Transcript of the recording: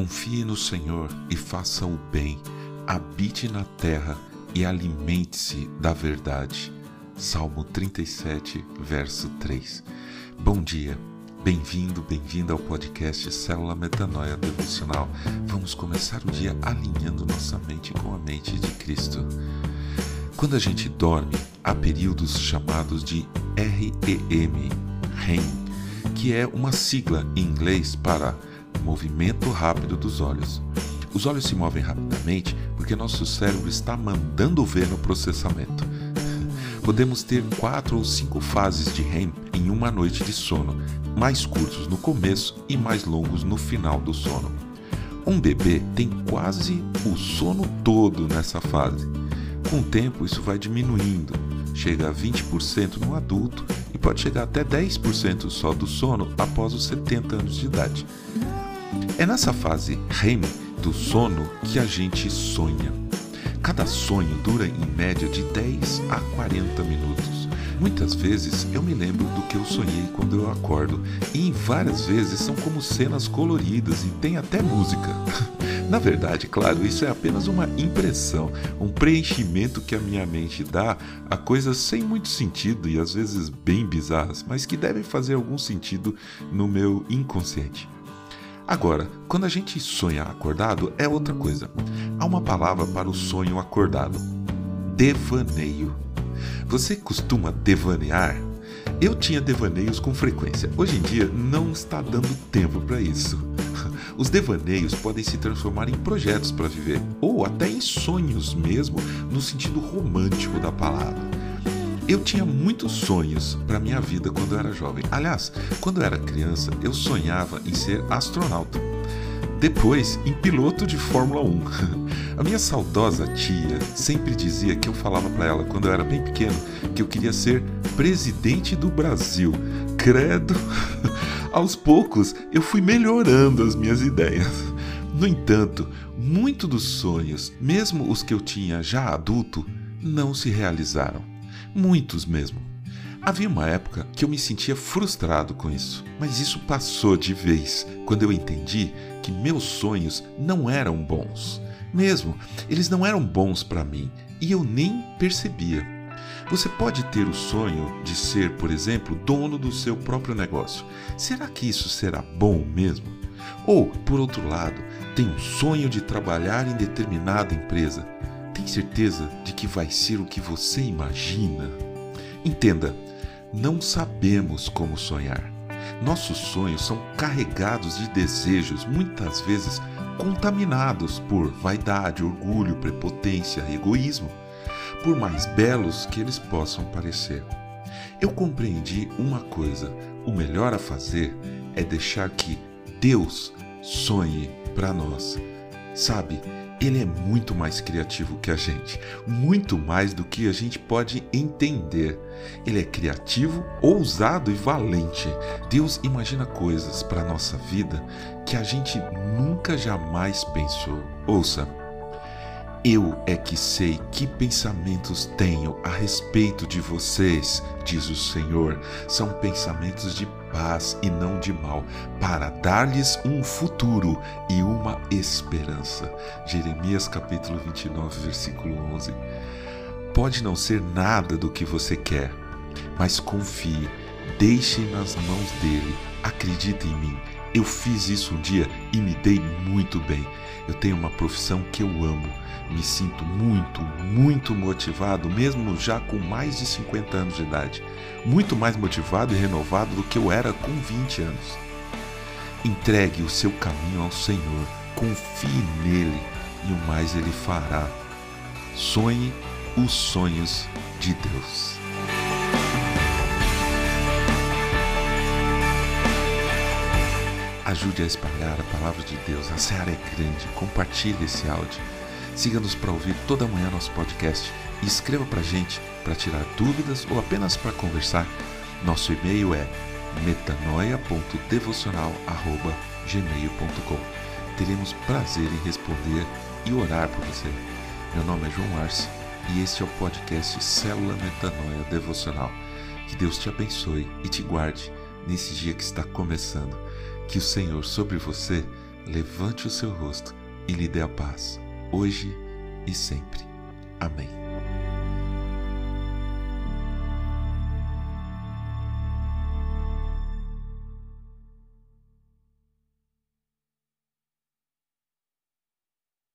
Confie no Senhor e faça o bem, habite na terra e alimente-se da verdade. Salmo 37, verso 3. Bom dia, bem-vindo, bem-vinda ao podcast Célula Metanoia Devocional. Vamos começar o dia alinhando nossa mente com a mente de Cristo. Quando a gente dorme, há períodos chamados de REM, REM, que é uma sigla em inglês para movimento rápido dos olhos. Os olhos se movem rapidamente porque nosso cérebro está mandando ver no processamento. Podemos ter quatro ou cinco fases de REM em uma noite de sono, mais curtos no começo e mais longos no final do sono. Um bebê tem quase o sono todo nessa fase. Com o tempo, isso vai diminuindo, chega a 20% no adulto e pode chegar até 10% só do sono após os 70 anos de idade. É nessa fase REM do sono que a gente sonha. Cada sonho dura em média de 10 a 40 minutos. Muitas vezes eu me lembro do que eu sonhei quando eu acordo, e em várias vezes são como cenas coloridas e tem até música. Na verdade, claro, isso é apenas uma impressão, um preenchimento que a minha mente dá a coisas sem muito sentido e às vezes bem bizarras, mas que devem fazer algum sentido no meu inconsciente. Agora, quando a gente sonha acordado, é outra coisa. Há uma palavra para o sonho acordado: devaneio. Você costuma devanear? Eu tinha devaneios com frequência. Hoje em dia não está dando tempo para isso. Os devaneios podem se transformar em projetos para viver, ou até em sonhos mesmo, no sentido romântico da palavra. Eu tinha muitos sonhos para minha vida quando eu era jovem. Aliás, quando eu era criança, eu sonhava em ser astronauta. Depois, em piloto de Fórmula 1. A minha saudosa tia sempre dizia que eu falava para ela quando eu era bem pequeno que eu queria ser presidente do Brasil. Credo! Aos poucos, eu fui melhorando as minhas ideias. No entanto, muitos dos sonhos, mesmo os que eu tinha já adulto, não se realizaram. Muitos mesmo. Havia uma época que eu me sentia frustrado com isso, mas isso passou de vez quando eu entendi que meus sonhos não eram bons. Mesmo, eles não eram bons para mim e eu nem percebia. Você pode ter o sonho de ser, por exemplo, dono do seu próprio negócio. Será que isso será bom mesmo? Ou, por outro lado, tem um sonho de trabalhar em determinada empresa certeza de que vai ser o que você imagina? Entenda, não sabemos como sonhar. Nossos sonhos são carregados de desejos, muitas vezes contaminados por vaidade, orgulho, prepotência, egoísmo, por mais belos que eles possam parecer. Eu compreendi uma coisa: o melhor a fazer é deixar que Deus sonhe para nós. Sabe, ele é muito mais criativo que a gente, muito mais do que a gente pode entender. Ele é criativo, ousado e valente. Deus imagina coisas para a nossa vida que a gente nunca jamais pensou. Ouça, eu é que sei que pensamentos tenho a respeito de vocês, diz o Senhor. São pensamentos de paz e não de mal, para dar-lhes um futuro e uma esperança. Jeremias capítulo 29, versículo 11. Pode não ser nada do que você quer, mas confie, deixe nas mãos dele, acredite em mim. Eu fiz isso um dia e me dei muito bem. Eu tenho uma profissão que eu amo me sinto muito, muito motivado, mesmo já com mais de 50 anos de idade. Muito mais motivado e renovado do que eu era com 20 anos. Entregue o seu caminho ao Senhor, confie nele e o mais ele fará. Sonhe os sonhos de Deus. Ajude a espalhar a palavra de Deus. A seara é grande. Compartilhe esse áudio Siga-nos para ouvir toda manhã nosso podcast e escreva para a gente para tirar dúvidas ou apenas para conversar. Nosso e-mail é metanoia.devocional.gmail.com Teremos prazer em responder e orar por você. Meu nome é João Arce e este é o podcast Célula Metanoia Devocional. Que Deus te abençoe e te guarde nesse dia que está começando. Que o Senhor sobre você levante o seu rosto e lhe dê a paz, hoje e sempre. Amém.